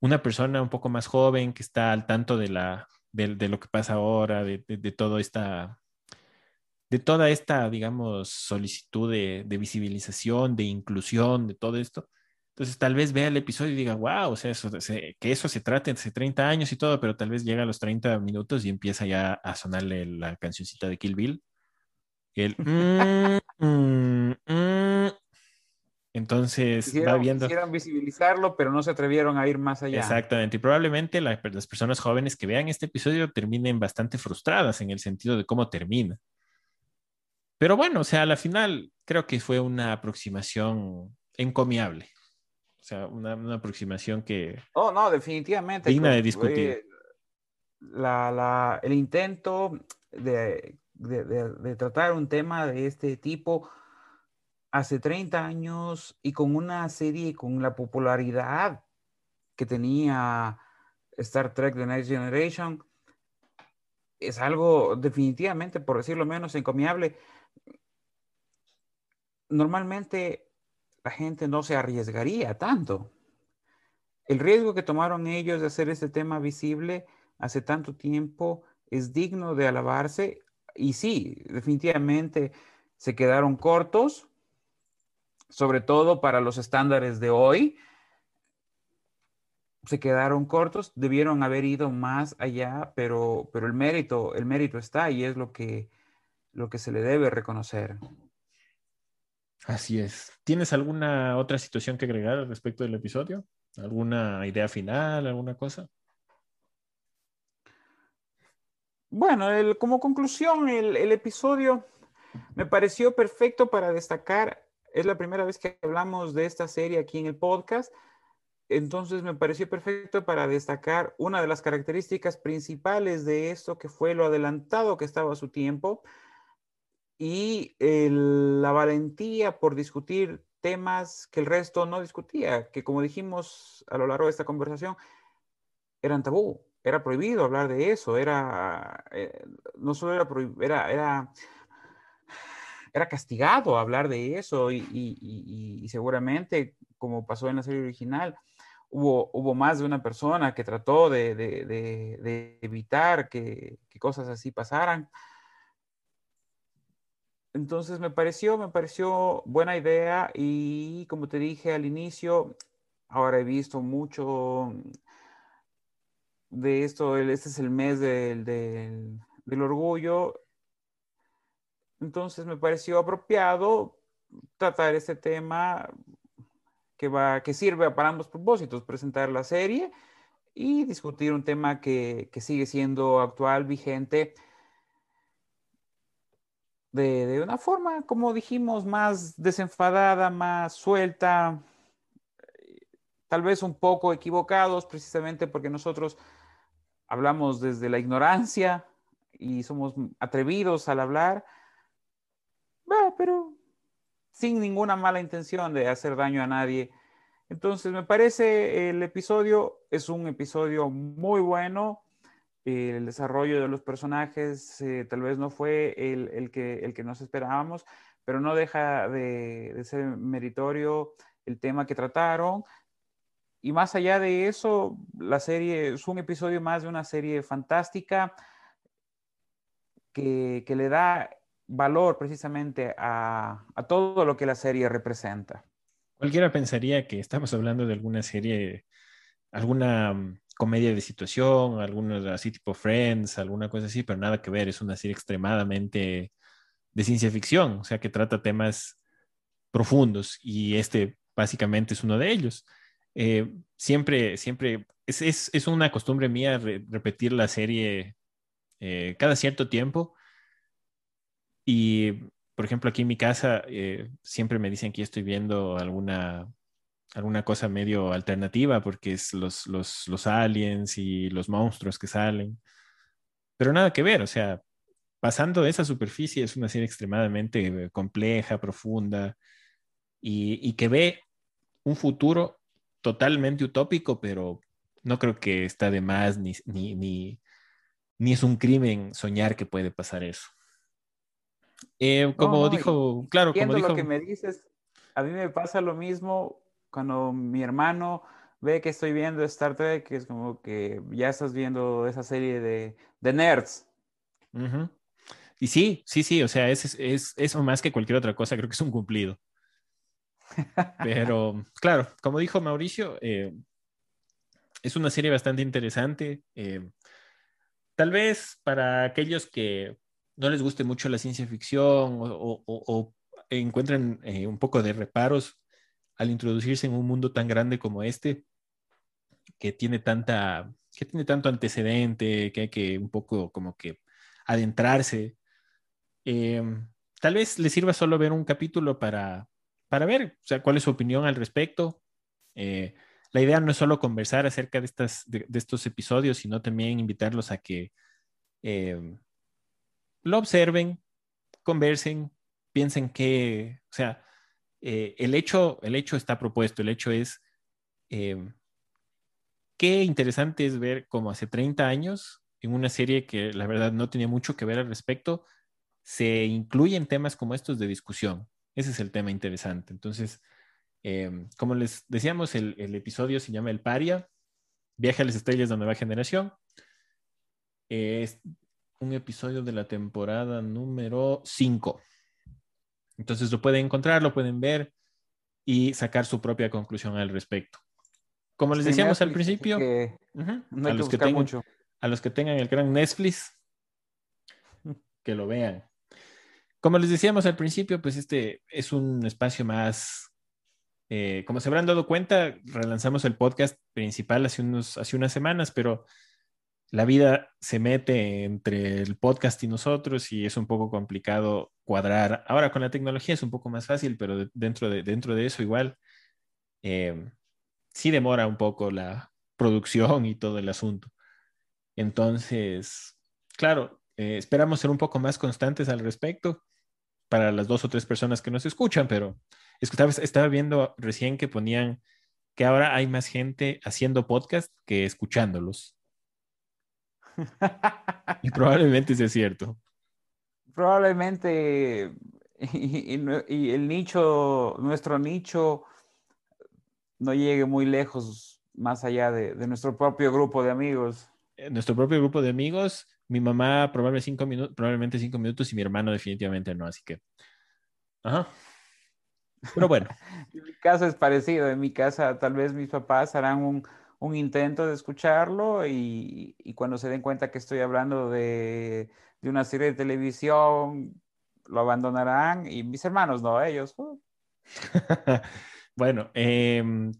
Speaker 1: una persona un poco más joven que está al tanto de, la, de, lo que pasa ahora, de, de, todo esta, de toda esta, digamos, solicitud de, visibilización, de inclusión, de todo esto, entonces tal vez vea el episodio y diga, wow, o sea, eso, que eso se trate hace 30 años y todo, pero tal vez llega a los 30 minutos y empieza ya a sonarle la cancioncita de Kill Bill. El... Mm, mm, mm". Entonces va viendo.
Speaker 2: Quisieron visibilizarlo, pero no se atrevieron a ir más allá.
Speaker 1: Exactamente. Y probablemente las personas jóvenes que vean este episodio terminen bastante frustradas en el sentido de cómo termina. Pero bueno, o sea, a la final creo que fue una aproximación encomiable. O sea, una, aproximación que...
Speaker 2: Oh, no, definitivamente.
Speaker 1: Digna de discutir.
Speaker 2: la, el intento de, de, tratar un tema de este tipo hace 30 años y con una serie con la popularidad que tenía Star Trek The Next Generation, es algo definitivamente, por decirlo menos, encomiable. Normalmente la gente no se arriesgaría tanto. El riesgo que tomaron ellos de hacer este tema visible hace tanto tiempo es digno de alabarse y sí, definitivamente se quedaron cortos, sobre todo para los estándares de hoy. Se quedaron cortos, debieron haber ido más allá, pero, pero el mérito, el mérito está y es lo que, lo que se le debe reconocer.
Speaker 1: Así es. ¿Tienes alguna otra situación que agregar respecto del episodio? ¿Alguna idea final, alguna cosa?
Speaker 2: Bueno, como conclusión, el, episodio me pareció perfecto para destacar. Es la primera vez que hablamos de esta serie aquí en el podcast. Entonces me pareció perfecto para destacar una de las características principales de esto, que fue lo adelantado que estaba a su tiempo y la valentía por discutir temas que el resto no discutía, que como dijimos a lo largo de esta conversación, eran tabú, era prohibido hablar de eso, era, eh, no solo era, era, era, era, castigado hablar de eso y, seguramente, como pasó en la serie original, hubo, hubo más de una persona que trató de, de, evitar que, que, cosas así pasaran. Entonces me pareció, me pareció buena idea y como te dije al inicio, ahora he visto mucho de esto, este es el mes del, del, orgullo, entonces me pareció apropiado tratar este tema que, va, que sirve para ambos propósitos, presentar la serie y discutir un tema que, que sigue siendo actual, vigente de, una forma, como dijimos, más desenfadada, más suelta, tal vez un poco equivocados, precisamente porque nosotros hablamos desde la ignorancia y somos atrevidos al hablar, pero sin ninguna mala intención de hacer daño a nadie. Entonces, me parece el episodio es un episodio muy bueno, el desarrollo de los personajes eh, tal vez no fue el, que, el que nos esperábamos, pero no deja de, ser meritorio el tema que trataron. Y más allá de eso, la serie es un episodio más de una serie fantástica que, le da valor precisamente a, todo lo que la serie representa.
Speaker 1: Cualquiera pensaría que estamos hablando de alguna serie, alguna mm, comedia de situación, alguna así tipo Friends, alguna cosa así, pero nada que ver, es una serie extremadamente de ciencia ficción, o sea que trata temas profundos y este básicamente es uno de ellos. Eh, siempre, siempre, es, una costumbre mía repetir la serie eh, cada cierto tiempo. Y, por ejemplo, aquí en mi casa eh, siempre me dicen que estoy viendo alguna, alguna cosa medio alternativa porque es los, los, los aliens y los monstruos que salen. Pero nada que ver, o sea, pasando de esa superficie es una serie extremadamente compleja, profunda y, y que ve un futuro totalmente utópico, pero no creo que está de más ni, ni, ni, ni es un crimen soñar que puede pasar eso. Eh, como dijo, claro, como dijo...
Speaker 2: lo que me dices, a mí me pasa lo mismo cuando mi hermano ve que estoy viendo Star Trek, que es como que ya estás viendo esa serie de, de nerds.
Speaker 1: Y sí, sí, sí, o sea, es, es, eso más que cualquier otra cosa, creo que es un cumplido. Pero, claro, como dijo Mauricio, eh, es una serie bastante interesante. Eh, tal vez para aquellos que no les guste mucho la ciencia ficción o, encuentren eh, un poco de reparos al introducirse en un mundo tan grande como este, que tiene tanta, que tiene tanto antecedente, que hay que un poco como que adentrarse. tal vez les sirva solo ver un capítulo para, para ver o sea, cuál es su opinión al respecto. Eh, la idea no es solo conversar acerca de, estas, de, estos episodios, sino también invitarlos a que eh, lo observen, conversen, piensen que, o sea, eh, el, hecho, el hecho está propuesto, el hecho es, qué interesante es ver como hace 30 años, en una serie que la verdad no tenía mucho que ver al respecto, se incluyen temas como estos de discusión. Ese es el tema interesante. Entonces, em, como les decíamos, el, episodio se llama El Paria, Viaje a las Estrellas de Nueva Generación. Es un episodio de la temporada número 5. Entonces lo pueden encontrar, lo pueden ver y sacar su propia conclusión al respecto. Como les decíamos al principio, a, los que tengan, a los que tengan el gran Netflix, que lo vean. Como les decíamos al principio, pues este es un espacio más, eh, como se habrán dado cuenta, relanzamos el podcast principal hace, unos, hace unas semanas, pero la vida se mete entre el podcast y nosotros y es un poco complicado cuadrar. Ahora con la tecnología es un poco más fácil, pero dentro, de, dentro de eso igual eh, sí demora un poco la producción y todo el asunto. Entonces, claro, eh, esperamos ser un poco más constantes al respecto para las dos o tres personas que nos escuchan, pero estaba, estaba viendo recién que ponían que ahora hay más gente haciendo podcast que escuchándolos. Y probablemente sea cierto.
Speaker 2: Probablemente, y, el nicho, nuestro nicho, no llegue muy lejos más allá de, de nuestro propio grupo de amigos.
Speaker 1: Eh, nuestro propio grupo de amigos mi mamá probablemente cinco, minutos, probablemente cinco minutos y mi hermano definitivamente no, así que... Ajá. Pero bueno.
Speaker 2: en mi caso es parecido. En mi casa tal vez mis papás harán un, un intento de escucharlo y, cuando se den cuenta que estoy hablando de, de, una serie de televisión, lo abandonarán y mis hermanos no, ellos. Uh.
Speaker 1: bueno, eh,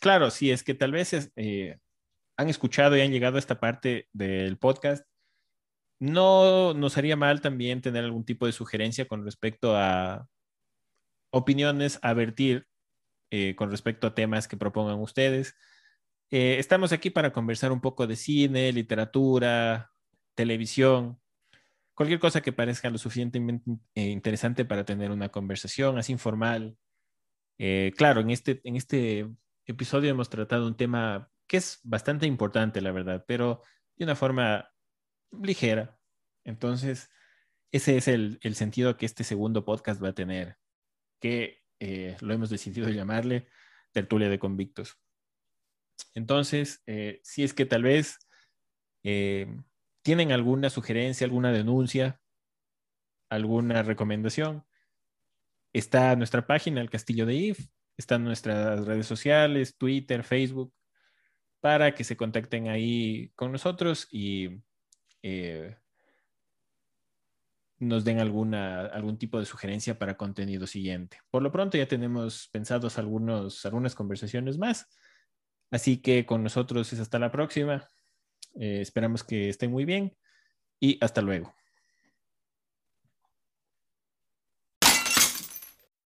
Speaker 1: claro, sí, es que tal vez eh, han escuchado y han llegado a esta parte del podcast no nos haría mal también tener algún tipo de sugerencia con respecto a opiniones a eh, con respecto a temas que propongan ustedes. Eh, estamos aquí para conversar un poco de cine, literatura, televisión, cualquier cosa que parezca lo suficientemente eh, interesante para tener una conversación así informal. claro, en este, en este episodio hemos tratado un tema que es bastante importante, la verdad, pero de una forma ligera. Entonces, ese es el, sentido que este segundo podcast va a tener, que eh, lo hemos decidido llamarle tertulia de convictos. Entonces, eh, si es que tal vez eh, tienen alguna sugerencia, alguna denuncia, alguna recomendación, está nuestra página, El Castillo de If, están nuestras redes sociales, Twitter, Facebook, para que se contacten ahí con nosotros y eh, nos den alguna, algún tipo de sugerencia para contenido siguiente. Por lo pronto ya tenemos pensados algunos, algunas conversaciones más, así que con nosotros es hasta la próxima. Eh, esperamos que estén muy bien y hasta luego.